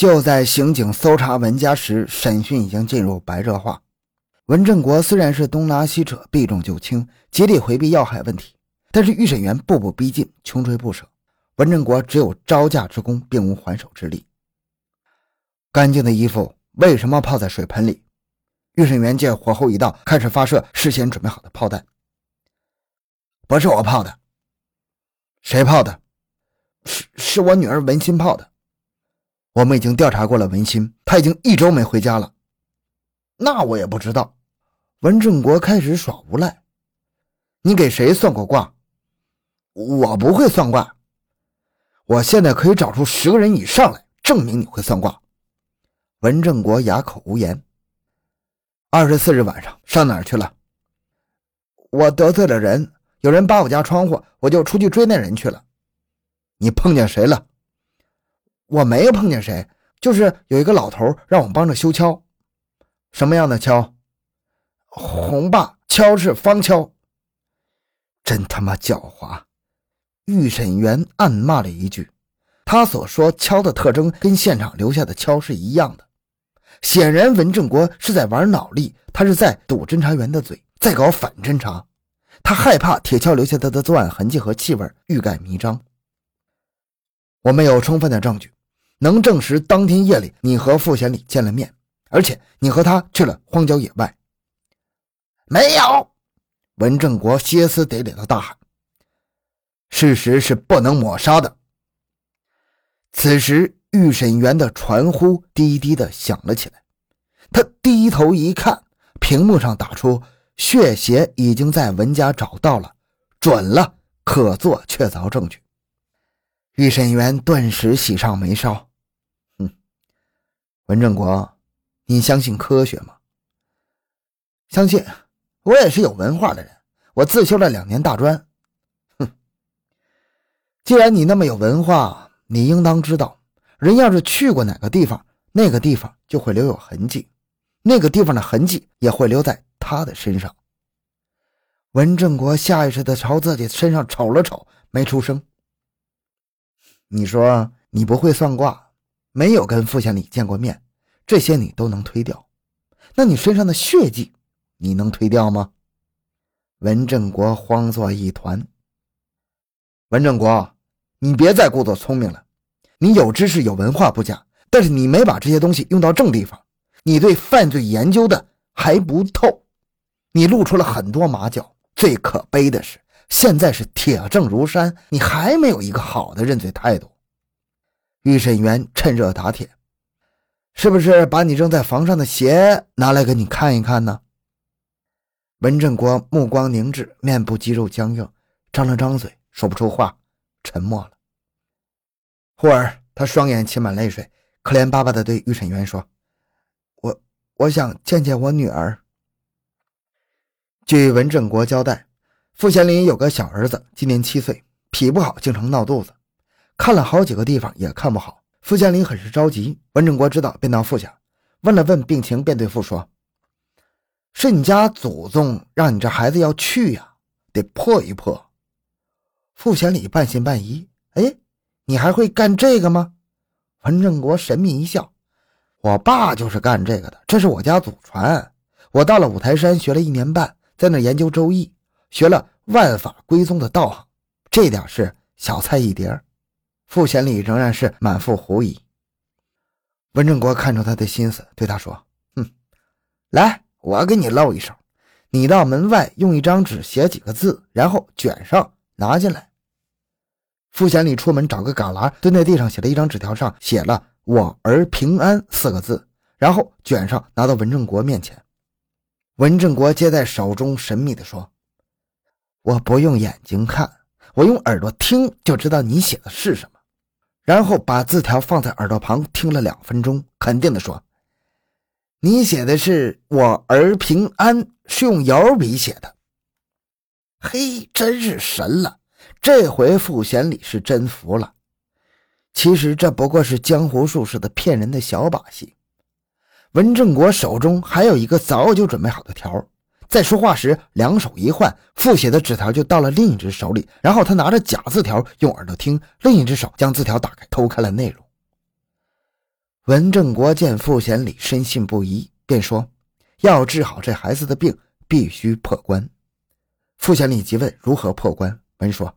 就在刑警搜查文家时，审讯已经进入白热化。文正国虽然是东拉西扯、避重就轻，极力回避要害问题，但是预审员步步逼近，穷追不舍。文正国只有招架之功，并无还手之力。干净的衣服为什么泡在水盆里？预审员见火候已到，开始发射事先准备好的炮弹。不是我泡的，谁泡的？是是我女儿文心泡的。我们已经调查过了，文心，他已经一周没回家了。那我也不知道。文正国开始耍无赖。你给谁算过卦？我不会算卦。我现在可以找出十个人以上来证明你会算卦。文正国哑口无言。二十四日晚上上哪儿去了？我得罪了人，有人扒我家窗户，我就出去追那人去了。你碰见谁了？我没有碰见谁，就是有一个老头让我帮着修锹。什么样的锹？红坝锹是方锹。真他妈狡猾！预审员暗骂了一句。他所说锹的特征跟现场留下的锹是一样的。显然，文正国是在玩脑力，他是在堵侦查员的嘴，在搞反侦查。他害怕铁锹留下他的作案痕迹和气味欲盖弥彰。我们有充分的证据，能证实当天夜里你和傅贤礼见了面，而且你和他去了荒郊野外。没有，文正国歇斯底里的大喊：“事实是不能抹杀的。”此时。预审员的传呼低低的响了起来，他低头一看，屏幕上打出“血鞋已经在文家找到了，准了，可做确凿证据。”预审员顿时喜上眉梢。文正国，你相信科学吗？相信，我也是有文化的人，我自修了两年大专。哼，既然你那么有文化，你应当知道。人要是去过哪个地方，那个地方就会留有痕迹，那个地方的痕迹也会留在他的身上。文正国下意识的朝自己身上瞅了瞅，没出声。你说你不会算卦，没有跟傅县里见过面，这些你都能推掉，那你身上的血迹，你能推掉吗？文正国慌作一团。文正国，你别再故作聪明了。你有知识有文化不假，但是你没把这些东西用到正地方。你对犯罪研究的还不透，你露出了很多马脚。最可悲的是，现在是铁证如山，你还没有一个好的认罪态度。预审员趁热打铁，是不是把你扔在房上的鞋拿来给你看一看呢？文正国目光凝滞，面部肌肉僵硬，张了张嘴，说不出话，沉默了。忽而，他双眼噙满泪水，可怜巴巴地对预审员说：“我我想见见我女儿。”据文正国交代，傅贤林有个小儿子，今年七岁，脾不好，经常闹肚子，看了好几个地方也看不好。傅贤林很是着急，文正国知道，便到傅家问了问病情，便对傅说：“是你家祖宗让你这孩子要去呀，得破一破。”傅贤礼半信半疑，哎。你还会干这个吗？文正国神秘一笑：“我爸就是干这个的，这是我家祖传。我到了五台山学了一年半，在那研究周易，学了万法归宗的道行。这点事小菜一碟。”傅贤礼仍然是满腹狐疑。文正国看出他的心思，对他说：“哼，来，我给你露一手。你到门外用一张纸写几个字，然后卷上拿进来。”傅贤礼出门找个旮旯，蹲在地上写了一张纸条，上写了“我儿平安”四个字，然后卷上拿到文正国面前。文正国接在手中，神秘地说：“我不用眼睛看，我用耳朵听就知道你写的是什么。”然后把字条放在耳朵旁听了两分钟，肯定地说：“你写的是‘我儿平安’，是用摇笔写的。嘿，真是神了！”这回傅贤礼是真服了。其实这不过是江湖术士的骗人的小把戏。文正国手中还有一个早就准备好的条，在说话时两手一换，复写的纸条就到了另一只手里。然后他拿着假字条用耳朵听，另一只手将字条打开，偷看了内容。文正国见傅显礼深信不疑，便说：“要治好这孩子的病，必须破关。”傅显礼急问：“如何破关？”文说：“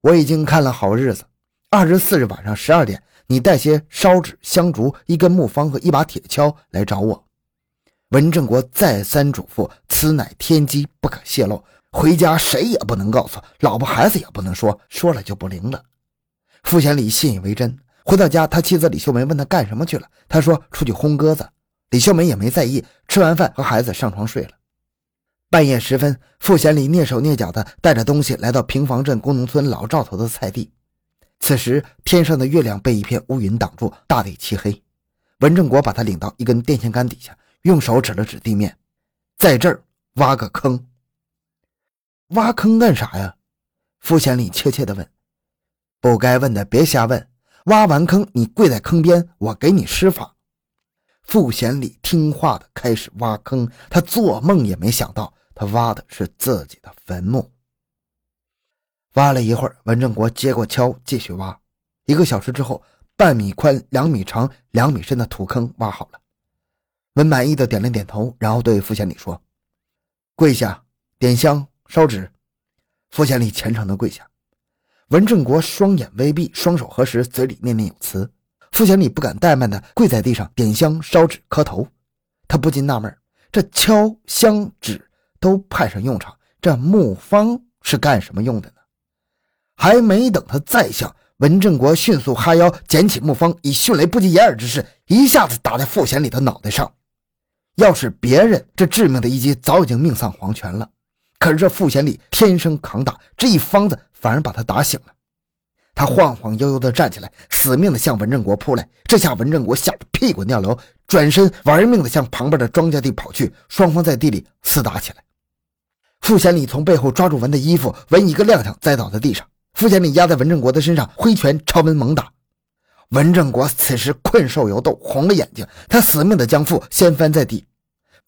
我已经看了好日子，二十四日晚上十二点，你带些烧纸、香烛、一根木方和一把铁锹来找我。”文正国再三嘱咐：“此乃天机，不可泄露。回家谁也不能告诉，老婆孩子也不能说，说了就不灵了。”傅贤礼信以为真。回到家，他妻子李秀梅问他干什么去了，他说出去轰鸽子。李秀梅也没在意，吃完饭和孩子上床睡了。半夜时分，傅贤礼蹑手蹑脚的带着东西来到平房镇工农村老赵头的菜地。此时天上的月亮被一片乌云挡住，大地漆黑。文正国把他领到一根电线杆底下，用手指了指地面，在这儿挖个坑。挖坑干啥呀？傅贤礼怯怯地问。不该问的别瞎问。挖完坑，你跪在坑边，我给你施法。傅贤礼听话的开始挖坑，他做梦也没想到，他挖的是自己的坟墓。挖了一会儿，文正国接过锹继续挖。一个小时之后，半米宽、两米长、两米深的土坑挖好了。文满意的点了点头，然后对傅显礼说：“跪下，点香，烧纸。”傅显礼虔诚的跪下。文正国双眼微闭，双手合十，嘴里念念有词。傅显礼不敢怠慢的跪在地上点香烧纸磕头。他不禁纳闷：这敲香纸都派上用场，这木方是干什么用的呢？还没等他再想，文正国迅速哈腰捡起木方，以迅雷不及掩耳之势一下子打在傅显礼的脑袋上。要是别人，这致命的一击早已经命丧黄泉了。可是这傅贤礼天生扛打，这一方子。反而把他打醒了，他晃晃悠悠地站起来，死命地向文正国扑来。这下文正国吓得屁滚尿流，转身玩命地向旁边的庄稼地跑去。双方在地里厮打起来。傅贤礼从背后抓住文的衣服，文一个踉跄栽倒在地上。傅贤礼压在文正国的身上，挥拳朝文猛打。文正国此时困兽犹斗，红了眼睛，他死命地将傅掀翻在地，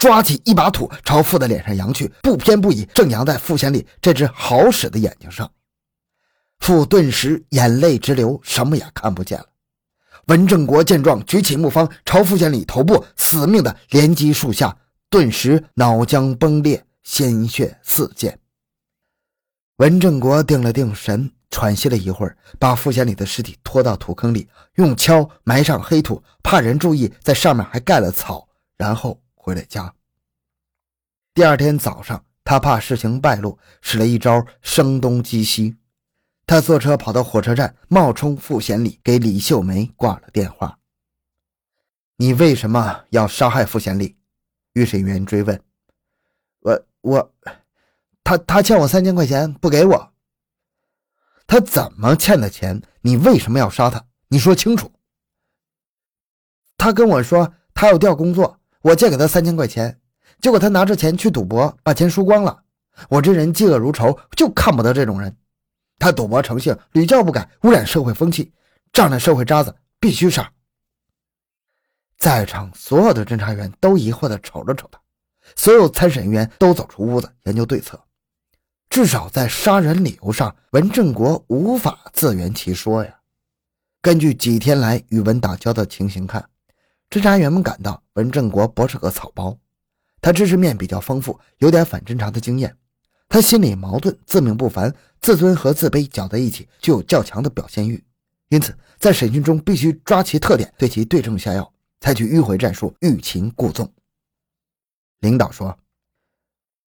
抓起一把土朝傅的脸上扬去，不偏不倚，正扬在傅显礼这只好使的眼睛上。傅顿时眼泪直流，什么也看不见了。文正国见状，举起木方朝傅显礼头部死命的连击数下，顿时脑浆崩裂，鲜血四溅。文正国定了定神，喘息了一会儿，把傅显礼的尸体拖到土坑里，用锹埋上黑土，怕人注意，在上面还盖了草，然后回了家。第二天早上，他怕事情败露，使了一招声东击西。他坐车跑到火车站，冒充傅贤礼给李秀梅挂了电话。你为什么要杀害傅贤礼？预审员追问。我我，他他欠我三千块钱不给我。他怎么欠的钱？你为什么要杀他？你说清楚。他跟我说他要调工作，我借给他三千块钱，结果他拿着钱去赌博，把钱输光了。我这人嫉恶如仇，就看不得这种人。他赌博成性，屡教不改，污染社会风气，仗着社会渣子，必须杀。在场所有的侦查员都疑惑地瞅了瞅他，所有参审员都走出屋子研究对策。至少在杀人理由上，文正国无法自圆其说呀。根据几天来与文打交道的情形看，侦查员们感到文正国不是个草包，他知识面比较丰富，有点反侦查的经验。他心里矛盾，自命不凡，自尊和自卑搅在一起，具有较强的表现欲。因此，在审讯中必须抓其特点，对其对症下药，采取迂回战术，欲擒故纵。领导说：“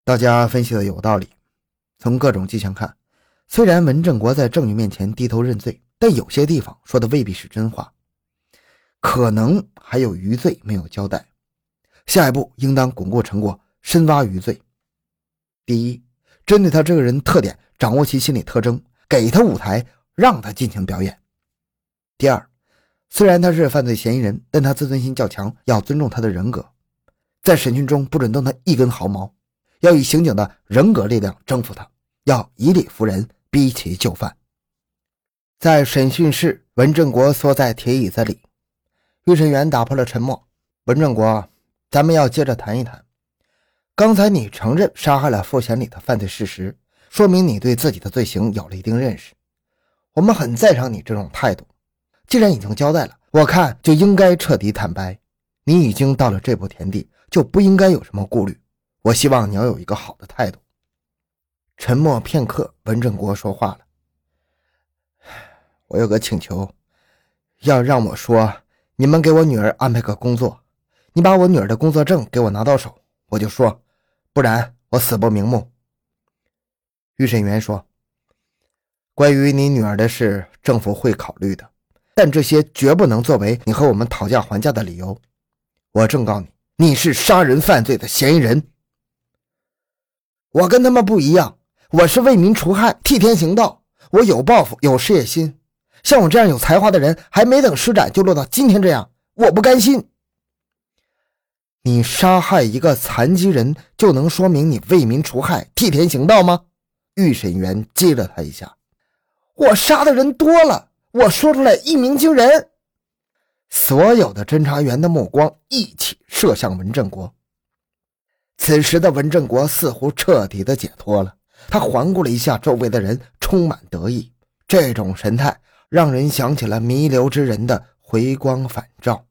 大家分析的有道理。从各种迹象看，虽然文正国在证据面前低头认罪，但有些地方说的未必是真话，可能还有余罪没有交代。下一步应当巩固成果，深挖余罪。第一。”针对他这个人特点，掌握其心理特征，给他舞台，让他尽情表演。第二，虽然他是犯罪嫌疑人，但他自尊心较强，要尊重他的人格。在审讯中不准动他一根毫毛，要以刑警的人格力量征服他，要以理服人，逼其就范。在审讯室，文正国缩在铁椅子里，预审员打破了沉默：“文正国，咱们要接着谈一谈。”刚才你承认杀害了傅贤礼的犯罪事实，说明你对自己的罪行有了一定认识。我们很赞赏你这种态度。既然已经交代了，我看就应该彻底坦白。你已经到了这步田地，就不应该有什么顾虑。我希望你要有一个好的态度。沉默片刻，文正国说话了：“ 我有个请求，要让我说，你们给我女儿安排个工作，你把我女儿的工作证给我拿到手，我就说，不然我死不瞑目。”预审员说：“关于你女儿的事，政府会考虑的，但这些绝不能作为你和我们讨价还价的理由。”我正告你，你是杀人犯罪的嫌疑人。我跟他们不一样，我是为民除害、替天行道，我有抱负、有事业心。像我这样有才华的人，还没等施展就落到今天这样，我不甘心。你杀害一个残疾人，就能说明你为民除害、替天行道吗？预审员激了他一下。我杀的人多了，我说出来一鸣惊人。所有的侦查员的目光一起射向文正国。此时的文正国似乎彻底的解脱了，他环顾了一下周围的人，充满得意。这种神态让人想起了弥留之人的回光返照。